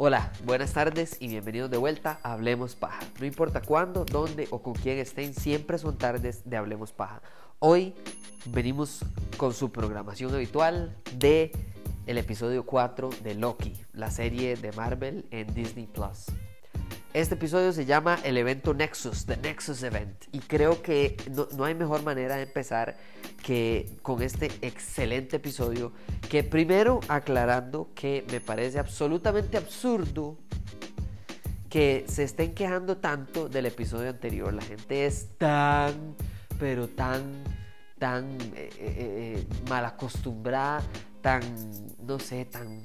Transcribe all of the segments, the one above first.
Hola, buenas tardes y bienvenidos de vuelta a Hablemos Paja. No importa cuándo, dónde o con quién estén, siempre son tardes de Hablemos Paja. Hoy venimos con su programación habitual de el episodio 4 de Loki, la serie de Marvel en Disney Plus. Este episodio se llama el evento Nexus, The Nexus Event, y creo que no, no, hay mejor manera de empezar que con este excelente episodio, que primero aclarando que me parece absolutamente absurdo que se estén quejando tanto del episodio anterior. La gente es tan, pero tan, tan eh, eh, eh, mal acostumbrada, tan, no sé, tan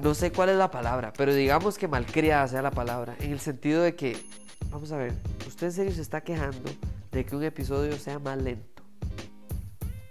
no sé cuál es la palabra, pero digamos que malcriada sea la palabra, en el sentido de que, vamos a ver, usted en serio se está quejando de que un episodio sea más lento.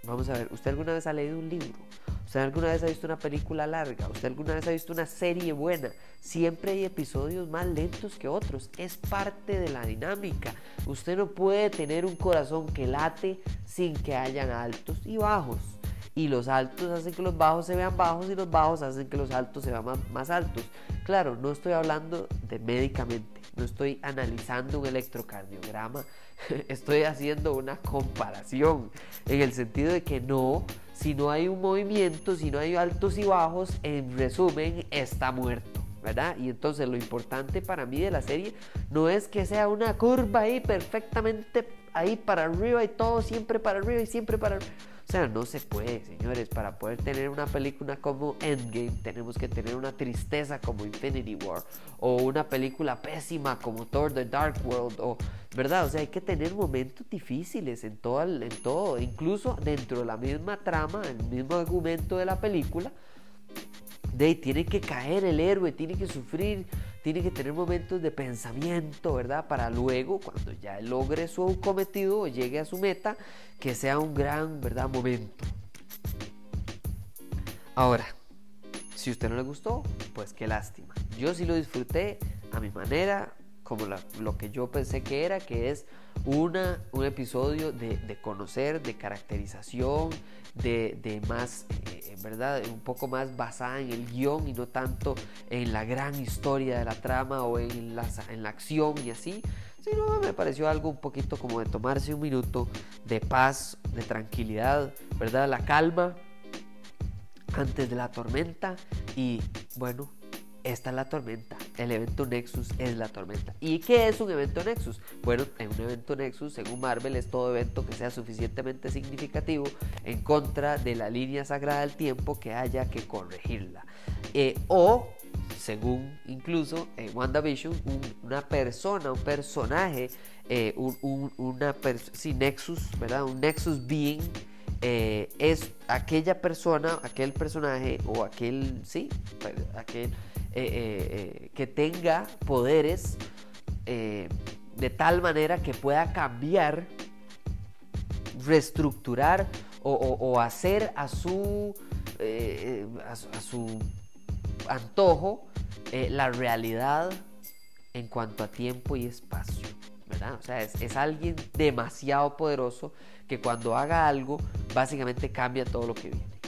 Vamos a ver, ¿usted alguna vez ha leído un libro? ¿Usted alguna vez ha visto una película larga? ¿Usted alguna vez ha visto una serie buena? Siempre hay episodios más lentos que otros. Es parte de la dinámica. Usted no puede tener un corazón que late sin que hayan altos y bajos y los altos hacen que los bajos se vean bajos y los bajos hacen que los altos se vean más, altos. Claro, no estoy hablando de médicamente, no estoy analizando un electrocardiograma, estoy haciendo una comparación en el sentido de que no, si no hay un movimiento, si no hay altos y bajos, en resumen, está muerto. ¿verdad? Y entonces lo importante para mí de la serie no es que sea una curva ahí perfectamente ahí para arriba y todo siempre para arriba y siempre para arriba. O sea, no se puede, señores. Para poder tener una película como Endgame, tenemos que tener una tristeza como Infinity War. O una película pésima como Thor The Dark World. O, ¿Verdad? O sea, hay que tener momentos difíciles en todo, en todo. Incluso dentro de la misma trama, el mismo argumento de la película. De tiene que caer el héroe, tiene que sufrir tiene que tener momentos de pensamiento, ¿verdad? Para luego, cuando ya logre su cometido o llegue a su meta, que sea un gran, ¿verdad? Momento. Ahora, si a usted no le gustó, pues qué lástima. Yo sí lo disfruté a mi manera, como lo que yo pensé que era, que es una, un episodio de, conocer, de caracterización, de, más, eh, ¿verdad? Un poco más basada en el guion y no tanto en la gran historia de la trama o en la, en la acción y así. Sino me pareció algo un poquito como de tomarse un minuto de paz, de tranquilidad, ¿verdad? La calma antes de la tormenta y bueno, esta es la tormenta. El evento Nexus es la tormenta. ¿Y qué es un evento Nexus? Bueno, en un evento Nexus, según Marvel, es todo evento que sea suficientemente significativo en contra de la línea sagrada del tiempo que haya que corregirla. Eh, o, según incluso en WandaVision, una persona, un personaje, eh, un, una sí, Nexus, ¿verdad? Un Nexus Being. Eh, es aquella persona, aquel personaje o aquel, sí, aquel eh, eh, eh, que tenga poderes de tal manera que pueda cambiar, reestructurar o, hacer a su, a, antojo la realidad en cuanto a tiempo y espacio. ¿verdad? O sea, es, es, alguien demasiado poderoso que cuando haga algo, básicamente cambia todo lo que viene.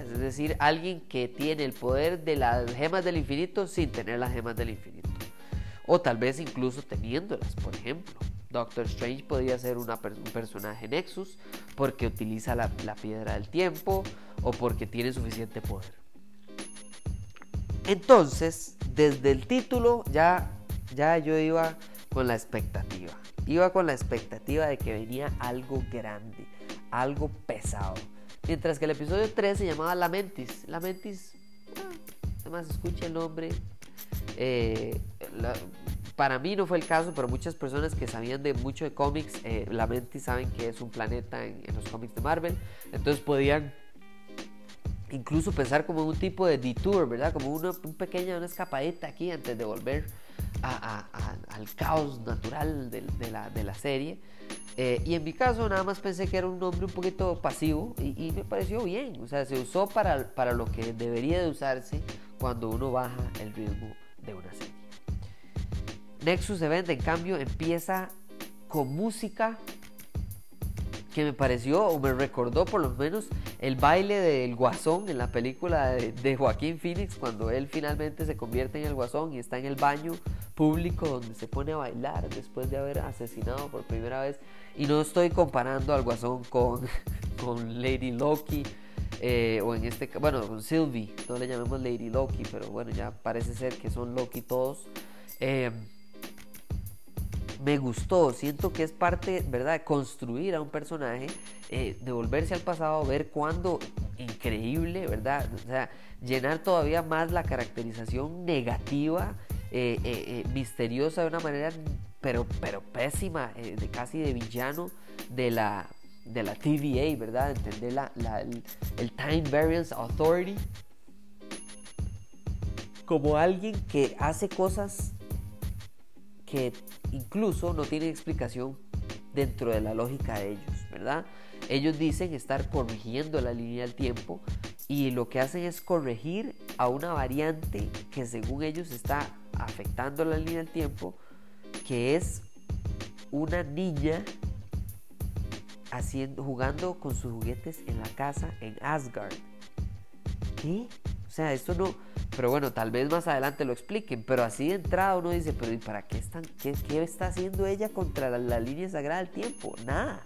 Es decir, alguien que tiene el poder de las gemas del infinito sin tener las gemas del infinito. O tal vez incluso teniéndolas, por ejemplo. Doctor Strange podría ser un personaje Nexus porque utiliza la, piedra del tiempo o porque tiene suficiente poder. Entonces, desde el título ya, ya yo iba con la expectativa. Iba con la expectativa de que venía algo grande, algo pesado. Mientras que el episodio 3 se llamaba Lamentis. Lamentis, además escucha el nombre. Eh, para mí no fue el caso, pero muchas personas que sabían de mucho de cómics, eh, Lamentis saben que es un planeta en, los cómics de Marvel. Entonces podían incluso pensar como un tipo de detour, ¿verdad? Como una un pequeña una escapadita aquí antes de volver al caos natural de, la, serie. Eh, y en mi caso nada más pensé que era un nombre un poquito pasivo y, me pareció bien. O sea, se usó para, para, lo que debería de usarse cuando uno baja el ritmo de una serie. Nexus Event, en cambio, empieza con música que me pareció o me recordó por lo menos el baile del guasón en la película de, Joaquín Phoenix cuando él finalmente se convierte en el guasón y está en el baño público donde se pone a bailar después de haber asesinado por primera vez. Y no estoy comparando al guasón con, con Lady Loki eh, o en este bueno con Sylvie no le llamemos Lady Loki pero bueno ya parece ser que son Loki todos. Eh, me gustó, siento que es parte, ¿verdad?, construir a un personaje, eh, de volverse al pasado, ver cuándo, increíble, ¿verdad? O sea, llenar todavía más la caracterización negativa, eh, eh, misteriosa de una manera, pero, pero pésima, de casi de villano de la, de la TVA, ¿verdad? Entender la, el Time Variance Authority como alguien que hace cosas que incluso no tienen explicación dentro de la lógica de ellos, ¿verdad? Ellos dicen estar corrigiendo la línea del tiempo y lo que hacen es corregir a una variante que según ellos está afectando la línea del tiempo, que es una niña haciendo, jugando con sus juguetes en la casa en Asgard. ¿Qué? O sea, esto no, pero bueno, tal vez más adelante lo expliquen. Pero así de entrada uno dice, pero ¿y para qué, están, qué, qué está haciendo ella contra la, línea sagrada del tiempo? Nada.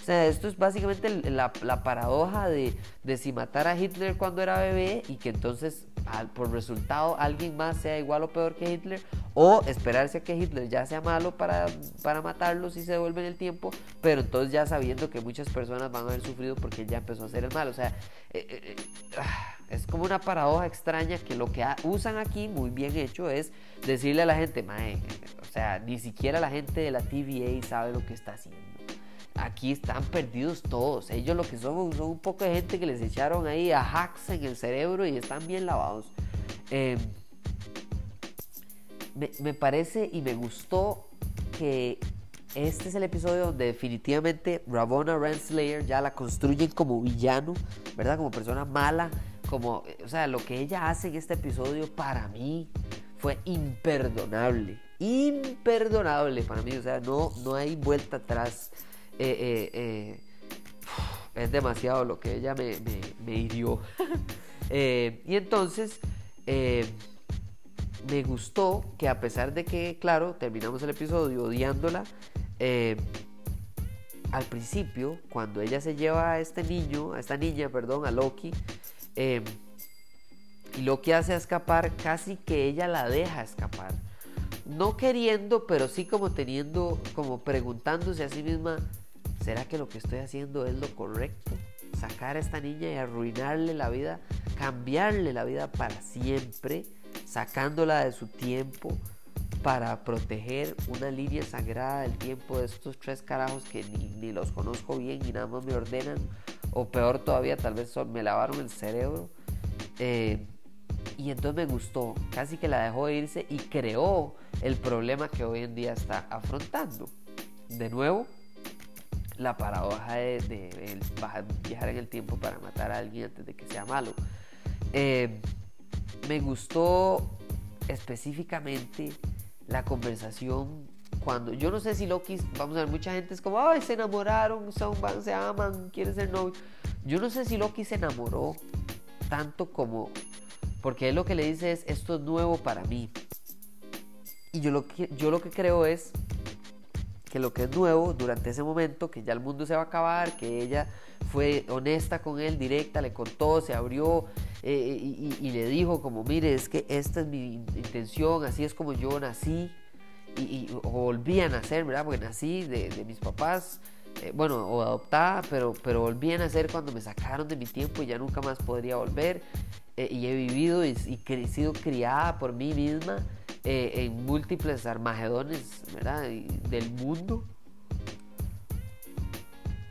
O sea, esto es básicamente la, la paradoja de, de, si matar a Hitler cuando era bebé y que entonces por resultado alguien más sea igual o peor que Hitler o esperarse a que Hitler ya sea malo para, para matarlo si se devuelve en el tiempo, pero entonces ya sabiendo que muchas personas van a haber sufrido porque él ya empezó a ser el mal. O sea, eh, eh, eh, ah, es como una paradoja extraña que lo que usan aquí, muy bien hecho, es decirle a la gente, mae, o sea, ni siquiera la gente de la TVA sabe lo que está haciendo. Aquí están perdidos todos. Ellos lo que son son un poco de gente que les echaron ahí a hacks en el cerebro y están bien lavados. Em, me, me parece y me gustó que este es el episodio donde definitivamente Ravonna Renslayer ya la construyen como villano, ¿verdad? Como persona mala, como, o sea, lo que ella hace en este episodio para mí fue imperdonable. Imperdonable para mí, o sea, no, no hay vuelta atrás. Eh, eh, eh, es demasiado lo que ella me, me, hirió. y entonces, me gustó que a pesar de que, claro, terminamos el episodio odiándola, al principio, cuando ella se lleva a este niño, a esta niña, perdón, a Loki, eh, y lo que hace escapar, casi que ella la deja escapar. No queriendo, pero sí como teniendo, como preguntándose a sí misma, ¿será que lo que estoy haciendo es lo correcto? Sacar a esta niña y arruinarle la vida, cambiarle la vida para siempre, sacándola de su tiempo para proteger una línea sagrada del tiempo de estos tres carajos que ni, ni los conozco bien y nada más me ordenan o peor todavía, tal vez me lavaron el cerebro. Eh, y entonces me gustó, casi que la dejó irse y creó el problema que hoy en día está afrontando. De nuevo, la paradoja de, viajar en el tiempo para matar a alguien antes de que sea malo. Eh, me gustó específicamente la conversación yo no sé si Loki, vamos a ver, mucha gente es como, ay, se enamoraron, son, se aman, quieren ser novios. Yo no sé si Loki se enamoró tanto como, porque él lo que le dice es, esto es nuevo para mí. Y yo lo que, yo lo que creo es que lo que es nuevo durante ese momento, que ya el mundo se va a acabar, que ella fue honesta con él, directa, le contó, se abrió eh, y, le dijo como, mire, es que esta es mi intención, así es como yo nací, y, volví a nacer, ¿verdad? Porque nací de, mis papás, eh, bueno, o adoptada, pero, pero volví a nacer cuando me sacaron de mi tiempo y ya nunca más podría volver. Eh, y he vivido y, y, sido criada por mí misma eh, en múltiples armagedones, ¿verdad? del mundo,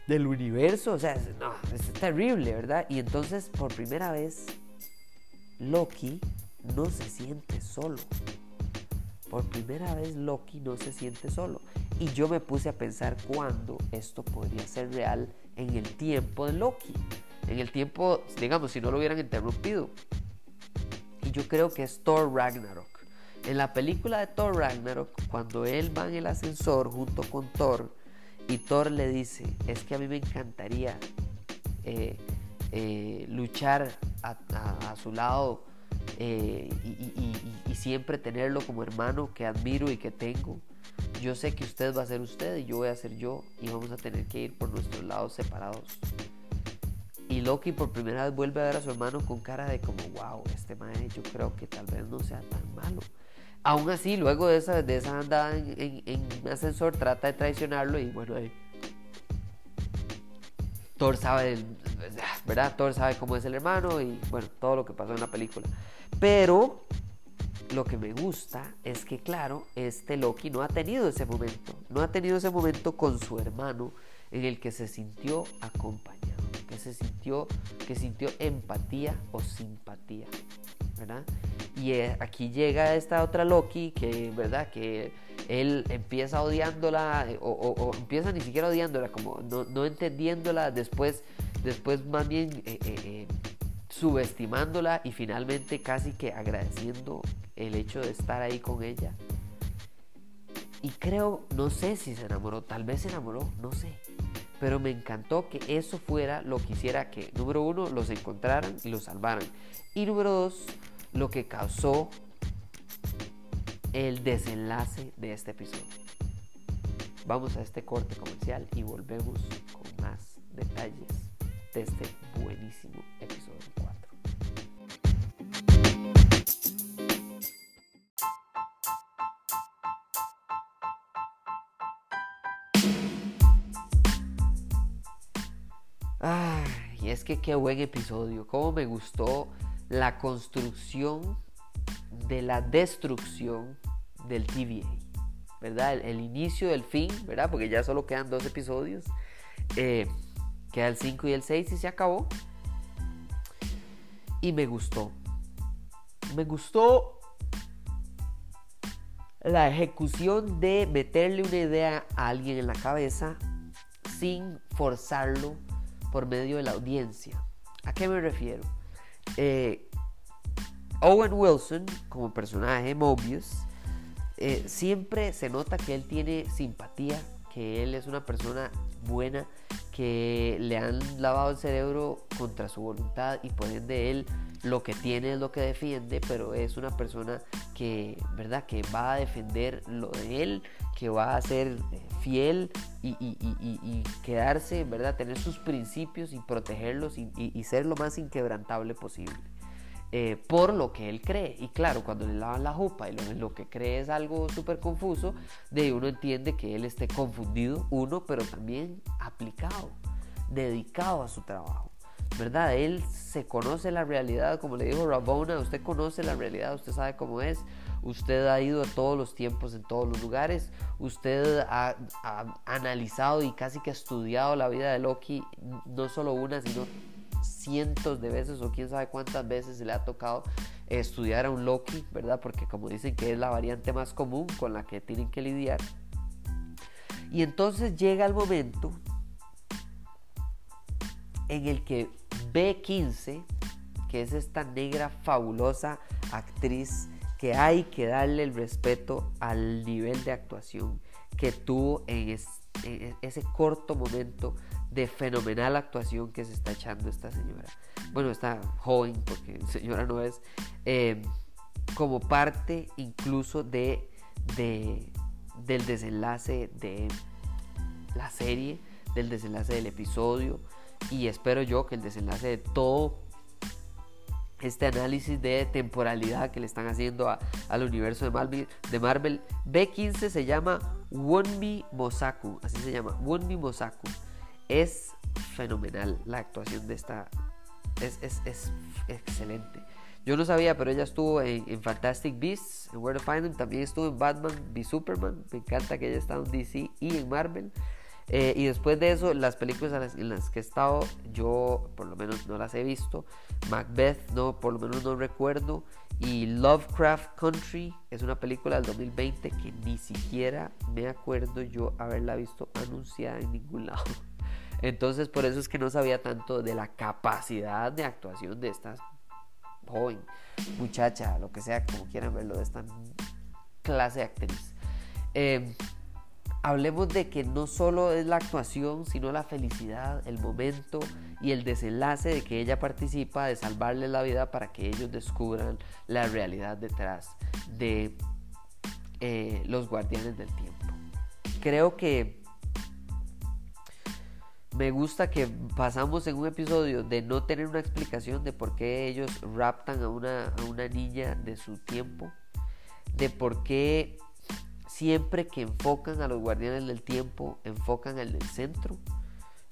del universo, o sea, no, es terrible, ¿verdad? Y entonces, por primera vez, Loki no se siente solo. Por primera vez Loki no se siente solo. Y yo me puse a pensar cuándo esto podría ser real en el tiempo de Loki. En el tiempo, digamos, si no lo hubieran interrumpido. Y yo creo que es Thor Ragnarok. En la película de Thor Ragnarok, cuando él va en el ascensor junto con Thor, y Thor le dice, es que a mí me encantaría eh, eh, luchar a, su lado eh, y, siempre tenerlo como hermano que admiro y que tengo. Yo sé que usted va a ser usted y yo voy a ser yo y vamos a tener que ir por nuestros lados separados. Y Loki por primera vez vuelve a ver a su hermano con cara de como, wow, este mae yo creo que tal vez no sea tan malo. Aún así, luego de esa, de esa andada en, en, ascensor, trata de traicionarlo y bueno, Thor sabe, ¿verdad? Thor sabe cómo es el hermano y bueno, todo lo que pasó en la película. Pero lo que me gusta es que, claro, este Loki no ha tenido ese momento, no ha tenido ese momento con su hermano en el que se sintió acompañado, que se sintió, que sintió empatía o simpatía, ¿verdad? Y eh, aquí llega esta otra Loki que, ¿verdad? Que él empieza odiándola eh, o, empieza ni siquiera odiándola, como no, entendiéndola, después, después más bien eh, subestimándola y finalmente casi que agradeciendo el hecho de estar ahí con ella. Y creo, no sé si se enamoró, tal vez se enamoró, no sé. Pero me encantó que eso fuera lo que hiciera que, número uno, los encontraran y los salvaran. Y número dos, lo que causó el desenlace de este episodio. Vamos a este corte comercial y volvemos con más detalles de este buenísimo episodio 4. Ay, y es que qué buen episodio, cómo me gustó la construcción de la destrucción del TVA, ¿verdad? El, inicio del fin, ¿verdad? Porque ya solo quedan dos episodios. Eh, queda el 5 y el 6 y se acabó. Y me gustó. Me gustó la ejecución de meterle una idea a alguien en la cabeza sin forzarlo por medio de la audiencia. ¿A qué me refiero? Eh, Owen Wilson, como personaje Mobius, eh, siempre se nota que él tiene simpatía, que él es una persona buena, que le han lavado el cerebro contra su voluntad y por ende él lo que tiene es lo que defiende, pero es una persona que, ¿verdad? que va a defender lo de él, que va a ser eh, fiel y, quedarse, ¿verdad? tener sus principios y protegerlos y ser lo más inquebrantable posible. Eh, por lo que él cree. Y claro, cuando le lavan la jupa y lo, que cree es algo súper confuso, de uno entiende que él esté confundido, uno, pero también aplicado, dedicado a su trabajo. ¿Verdad? Él se conoce la realidad, como le dijo Rabona, usted conoce la realidad, usted sabe cómo es, usted ha ido a todos los tiempos, en todos los lugares, usted ha, analizado y casi que ha estudiado la vida de Loki, no solo una, sino cientos de veces o quién sabe cuántas veces le ha tocado estudiar a un Loki, ¿verdad? Porque como dicen que es la variante más común con la que tienen que lidiar. Y entonces llega el momento en el que B15, que es esta negra fabulosa actriz que hay que darle el respeto al nivel de actuación que tuvo en, ese corto momento de fenomenal actuación que se está echando esta señora. Bueno, esta joven, porque señora no es, eh, como parte incluso de, de, del desenlace de la serie, del desenlace del episodio, y espero yo que el desenlace de todo este análisis de temporalidad que le están haciendo al universo de Marvel, de Marvel. B15 se llama Wonmi Mosaku, así se llama, Wonmi Mosaku. Es fenomenal la actuación de esta. Es, excelente. Yo no sabía, pero ella estuvo en, Fantastic Beasts, en Where to Find Them. También estuvo en Batman v Superman. Me encanta que ella está en DC y en Marvel. Eh, y después de eso, las películas en las que he estado, yo por lo menos no las he visto. Macbeth, no, por lo menos no recuerdo. Y Lovecraft Country es una película del 2020 que ni siquiera me acuerdo yo haberla visto anunciada en ningún lado. Entonces por eso es que no sabía tanto de la capacidad de actuación de estas joven, muchacha, lo que sea, como quieran verlo, de esta clase de actriz. Eh, hablemos de que no solo es la actuación, sino la felicidad, el momento y el desenlace de que ella participa, de salvarles la vida para que ellos descubran la realidad detrás de eh, los guardianes del tiempo. Creo que me gusta que pasamos en un episodio de no tener una explicación de por qué ellos raptan a una, a una niña de su tiempo, de por qué siempre que enfocan a los guardianes del tiempo, enfocan al del centro.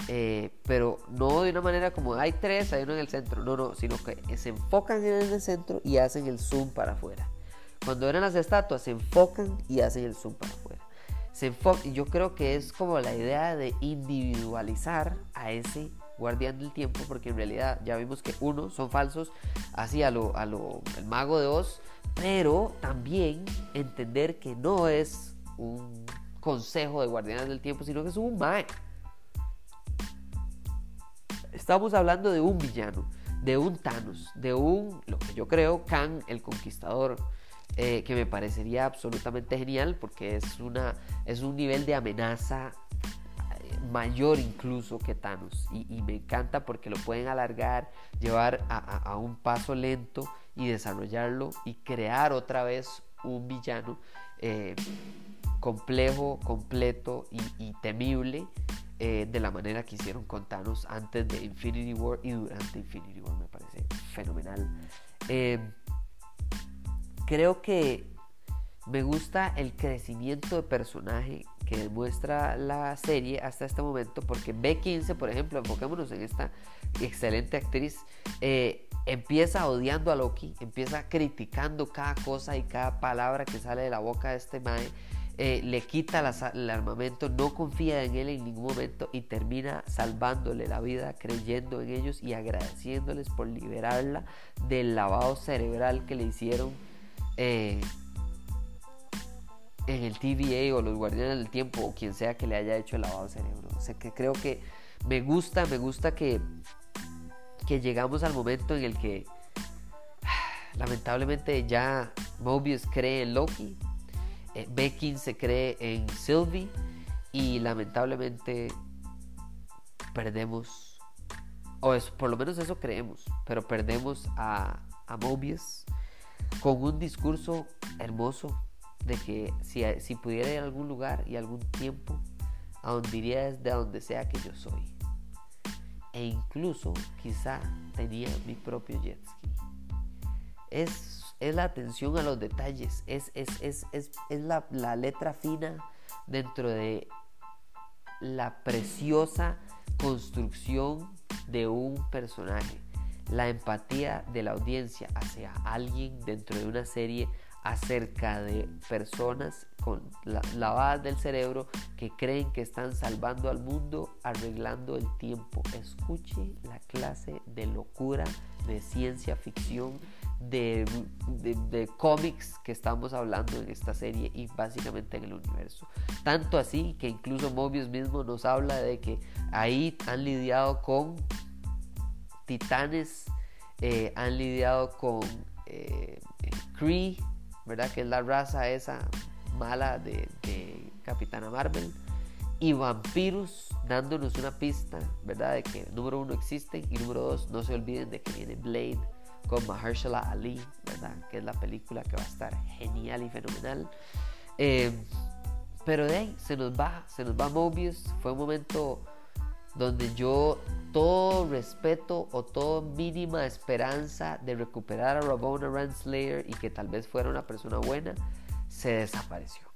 Eh, pero no de una manera como hay tres, hay uno en el centro, no, no, sino que se enfocan en el centro y hacen el zoom para afuera. Cuando eran las estatuas, se enfocan y hacen el zoom para afuera. Se yo creo que es como la idea de individualizar a ese guardián del tiempo, porque en realidad ya vimos que uno son falsos, así a lo, a lo el mago de Oz, pero también entender que no es un consejo de guardianes del tiempo, sino que es un mae. Estamos hablando de un villano, de un Thanos, de un, lo que yo creo, Khan el Conquistador, eh, que me parecería absolutamente genial porque es, una, es un nivel de amenaza eh, mayor incluso que Thanos y, me encanta porque lo pueden alargar, llevar a un paso lento y desarrollarlo y crear otra vez un villano eh, complejo, completo y, temible eh, de la manera que hicieron con Thanos antes de Infinity War y durante Infinity War. Me parece fenomenal. Creo que me gusta el crecimiento de personaje que demuestra la serie hasta este momento, porque B15, por ejemplo, enfoquémonos en esta excelente actriz, empieza odiando a Loki, empieza criticando cada cosa y cada palabra que sale de la boca de este Mae, eh, le quita el armamento, no confía en él en ningún momento y termina salvándole la vida, creyendo en ellos y agradeciéndoles por liberarla del lavado cerebral que le hicieron eh, en el TVA o los Guardianes del Tiempo o quien sea que le haya hecho el lavado cerebro. O sea que creo que me gusta, me gusta que que llegamos al momento en el que lamentablemente ya Mobius cree en Loki, eh, B15 cree en Sylvie y lamentablemente perdemos, o es, por lo menos eso creemos, pero perdemos a, a Mobius con un discurso hermoso de que si, si pudiera ir a algún lugar y algún tiempo, a donde iría es de donde sea que yo soy e incluso quizá tenía mi propio jet ski. Es, es la atención a los detalles, es, es, es, la, la letra fina dentro de la preciosa construcción de un personaje, la empatía de la audiencia hacia alguien dentro de una serie acerca de personas con la, lavadas del cerebro que creen que están salvando al mundo, arreglando el tiempo. Escuche la clase de locura, de ciencia ficción, de, de, cómics que estamos hablando en esta serie y básicamente en el universo. Tanto así que incluso Mobius mismo nos habla de que ahí han lidiado con titanes, eh, han lidiado con eh, Kree, ¿verdad? Que es la raza esa mala de, Capitana Marvel. Y vampiros dándonos una pista, ¿verdad? De que número uno existen y número dos, no se olviden de que viene Blade con Mahershala Ali, ¿verdad? Que es la película que va a estar genial y fenomenal. Eh, pero de ahí se nos va, se nos va Mobius. Fue un momento donde yo todo respeto o toda mínima esperanza de recuperar a Rabona Renslayer y que tal vez fuera una persona buena, se desapareció.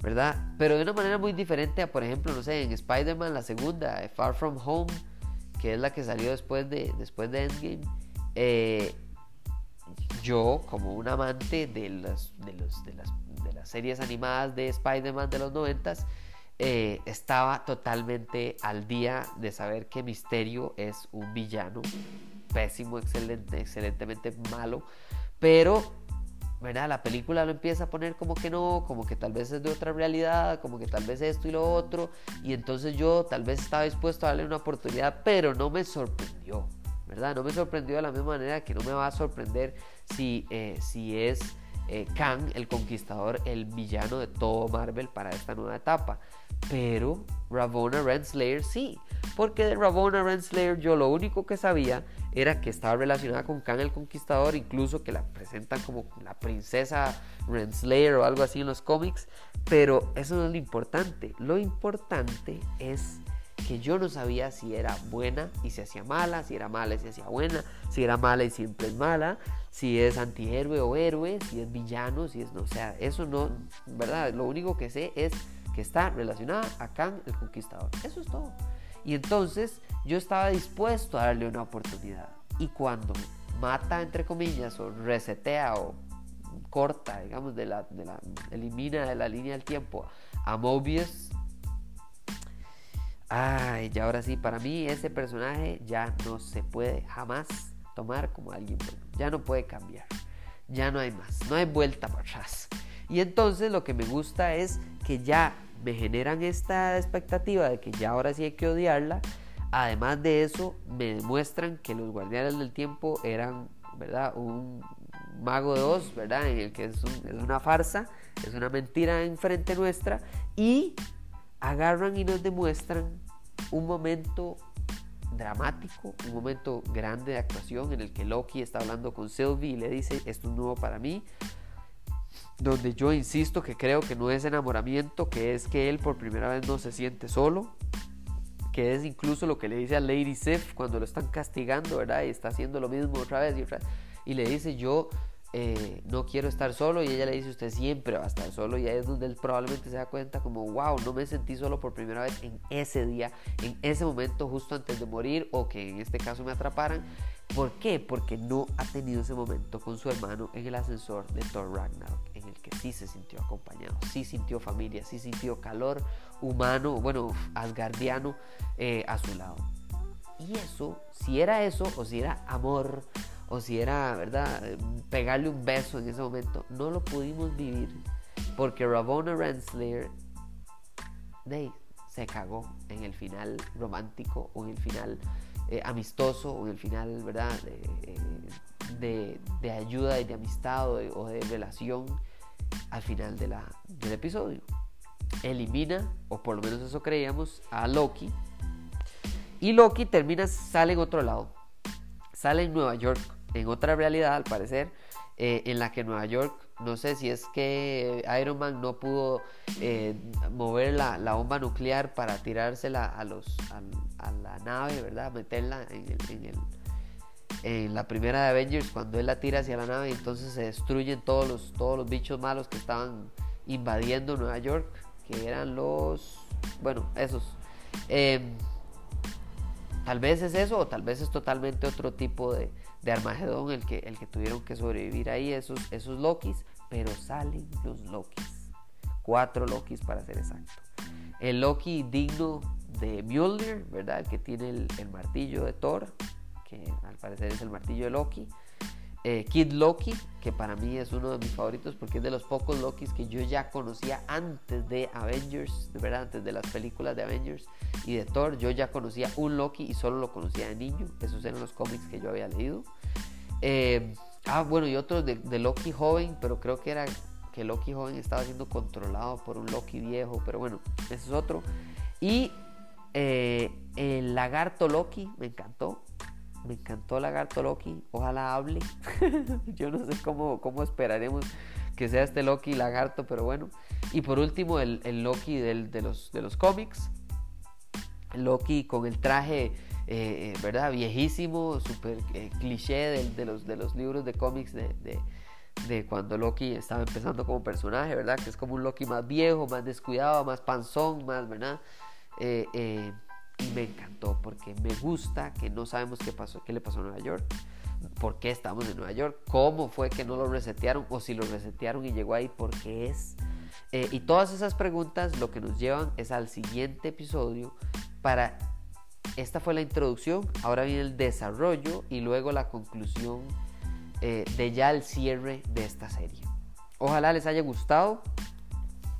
¿Verdad? Pero de una manera muy diferente a, por ejemplo, no sé, en Spider-Man, la segunda, eh, Far From Home, que es la que salió después de, después de Endgame. Eh, yo, como un amante de, las, de, los, de, las, de las series animadas de Spider-Man de los noventas, eh, estaba totalmente al día de saber que Misterio es un villano pésimo, excelente, excelentemente malo, pero ¿verdad? la película lo empieza a poner como que no, como que tal vez es de otra realidad, como que tal vez esto y lo otro, y entonces yo tal vez estaba dispuesto a darle una oportunidad, pero no me sorprendió. ¿verdad? No me sorprendió de la misma manera que no me va a sorprender si, eh, si es eh, Kang el Conquistador el villano de todo Marvel para esta nueva etapa. Pero Ravonna Renslayer sí, porque de Ravonna Renslayer yo lo único que sabía era que estaba relacionada con Kang el Conquistador, incluso que la presentan como la princesa Renslayer o algo así en los cómics, pero eso no es lo importante. Lo importante es que yo no sabía si era buena y se hacía mala, si era mala y se hacía buena, si era mala y siempre es mala, si es antihéroe o héroe, si es villano, si es no, o sea, eso no, ¿verdad? Lo único que sé es que está relacionada a Kang el Conquistador. Eso es todo. Y entonces yo estaba dispuesto a darle una oportunidad. Y cuando mata, entre comillas, o resetea o corta, digamos, de la, de la, elimina de la línea del tiempo a Mobius, ay, ya ahora sí, para mí ese personaje ya no se puede jamás tomar como alguien bueno. Ya no puede cambiar. Ya no hay más. No hay vuelta para atrás. Y entonces lo que me gusta es que ya me generan esta expectativa de que ya ahora sí hay que odiarla. Además de eso, me demuestran que los guardianes del tiempo eran, ¿verdad? Un mago de Oz, ¿verdad? En el que es, es una farsa, es una mentira enfrente nuestra. Y agarran y nos demuestran un momento dramático, un momento grande de actuación en el que Loki está hablando con Sylvie y le dice, esto es nuevo para mí, donde yo insisto que creo que no es enamoramiento, que es que él por primera vez no se siente solo, que es incluso lo que le dice a Lady Sif cuando lo están castigando, ¿verdad? Y está haciendo lo mismo otra vez y otra vez. Y le dice, yo eh, no quiero estar solo y ella le dice usted siempre va a estar solo y ahí es donde él probablemente se da cuenta como wow no me sentí solo por primera vez en ese día en ese momento justo antes de morir o que en este caso me atraparan ¿por qué? porque no ha tenido ese momento con su hermano en el ascensor de Thor Ragnarok en el que sí se sintió acompañado sí sintió familia sí sintió calor humano bueno asgardiano eh, a su lado y eso si era eso o si era amor o si era, ¿verdad?, pegarle un beso en ese momento, no lo pudimos vivir porque Ravonna Renslayer se cagó en el final romántico o en el final eh, amistoso o en el final, ¿verdad?, de, de, ayuda y de amistad o de, relación al final de la, del episodio. Elimina, o por lo menos eso creíamos, a Loki. Y Loki termina, sale en otro lado. Sale en Nueva York en otra realidad, al parecer, eh, en la que Nueva York, no sé si es que Iron Man no pudo eh, mover la, bomba nuclear para tirársela a, los, a, la nave, ¿verdad? Meterla en, el, en, la primera de Avengers, cuando él la tira hacia la nave, entonces se destruyen todos los, todos los bichos malos que estaban invadiendo Nueva York, que eran los, bueno, esos. Em, tal vez es eso o tal vez es totalmente otro tipo de, de Armagedón el que, el que tuvieron que sobrevivir ahí, esos, esos Lokis, pero salen los Lokis. Cuatro Lokis para ser exacto. El Loki digno de Mjolnir, ¿verdad? El que tiene el, martillo de Thor, que al parecer es el martillo de Loki. Eh, Kid Loki, que para mí es uno de mis favoritos porque es de los pocos Lokis que yo ya conocía antes de Avengers, ¿verdad? Antes de las películas de Avengers y de Thor. Yo ya conocía un Loki y solo lo conocía de niño. Esos eran los cómics que yo había leído. Eh, ah, bueno, y otro de, Loki joven, pero creo que era que Loki joven estaba siendo controlado por un Loki viejo, pero bueno, ese es otro. Y eh, el lagarto Loki, me encantó. Me encantó Lagarto Loki. Ojalá hable. Yo no sé cómo, cómo esperaremos que sea este Loki Lagarto, pero bueno. Y por último, el, Loki de, los, de los cómics. Loki con el traje, eh, eh, ¿verdad? Viejísimo, súper eh, cliché de, los, de los libros de cómics de, de, cuando Loki estaba empezando como personaje, ¿verdad? Que es como un Loki más viejo, más descuidado, más panzón, más, ¿verdad? y me encantó porque me gusta que no sabemos qué pasó, qué le pasó a Nueva York, por qué estamos en Nueva York, cómo fue que no lo resetearon o si lo resetearon y llegó ahí, por qué es. Eh, y todas esas preguntas lo que nos llevan es al siguiente episodio para... Esta fue la introducción, ahora viene el desarrollo y luego la conclusión eh, de ya el cierre de esta serie. Ojalá les haya gustado,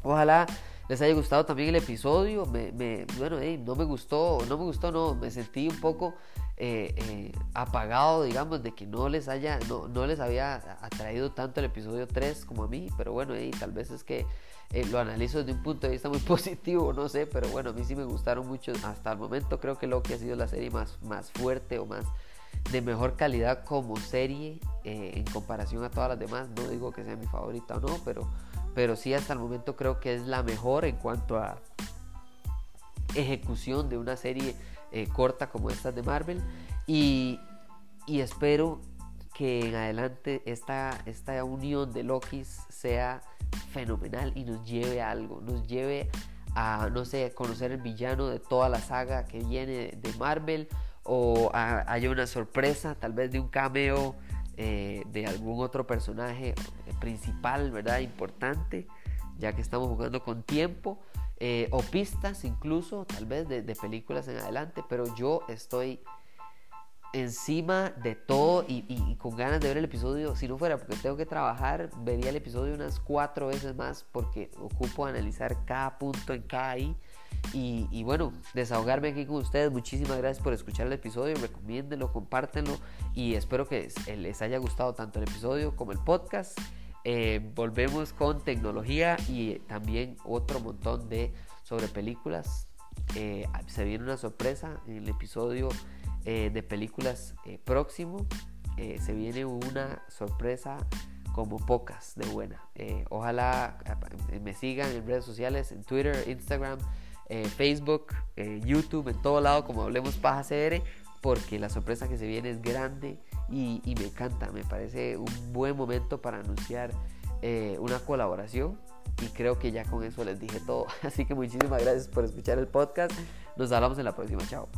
ojalá les haya gustado también el episodio. Me, bueno, no me gustó, no me gustó, no, me sentí un poco eh, eh, apagado, digamos, de que no les haya, no, no, les había atraído tanto el episodio 3 como a mí, pero bueno, tal vez es que eh, lo analizo desde un punto de vista muy positivo, no sé, pero bueno, a mí sí me gustaron mucho. Hasta el momento creo que Loki ha sido la serie más, más fuerte o más de mejor calidad como serie en comparación a todas las demás. No digo que sea mi favorita o no, pero pero sí hasta el momento creo que es la mejor en cuanto a ejecución de una serie eh, corta como esta de Marvel. Y, espero que en adelante esta, esta unión de Loki sea fenomenal y nos lleve a algo, nos lleve a, no sé, conocer el villano de toda la saga que viene de Marvel o haya una sorpresa, tal vez de un cameo eh, de algún otro personaje principal, ¿verdad? Importante, ya que estamos jugando con tiempo, eh, o pistas incluso, tal vez de, películas en adelante, pero yo estoy encima de todo y, con ganas de ver el episodio. Si no fuera porque tengo que trabajar, vería el episodio unas cuatro veces más porque ocupo analizar cada punto en cada I. Y, bueno, desahogarme aquí con ustedes. Muchísimas gracias por escuchar el episodio. Recomiéndenlo, compártenlo y espero que les haya gustado tanto el episodio como el podcast. Eh, volvemos con tecnología y también otro montón de sobre películas. Eh, se viene una sorpresa en el episodio eh, de películas próximo. se viene una sorpresa como pocas de buena. ojalá me sigan en redes sociales, en Twitter, Instagram. Eh, Facebook, eh, YouTube, en todo lado como Hablemos Paja CR, porque la sorpresa que se viene es grande y, me encanta, me parece un buen momento para anunciar eh, una colaboración y creo que ya con eso les dije todo. Así que muchísimas gracias por escuchar el podcast. Nos hablamos en la próxima. Chao.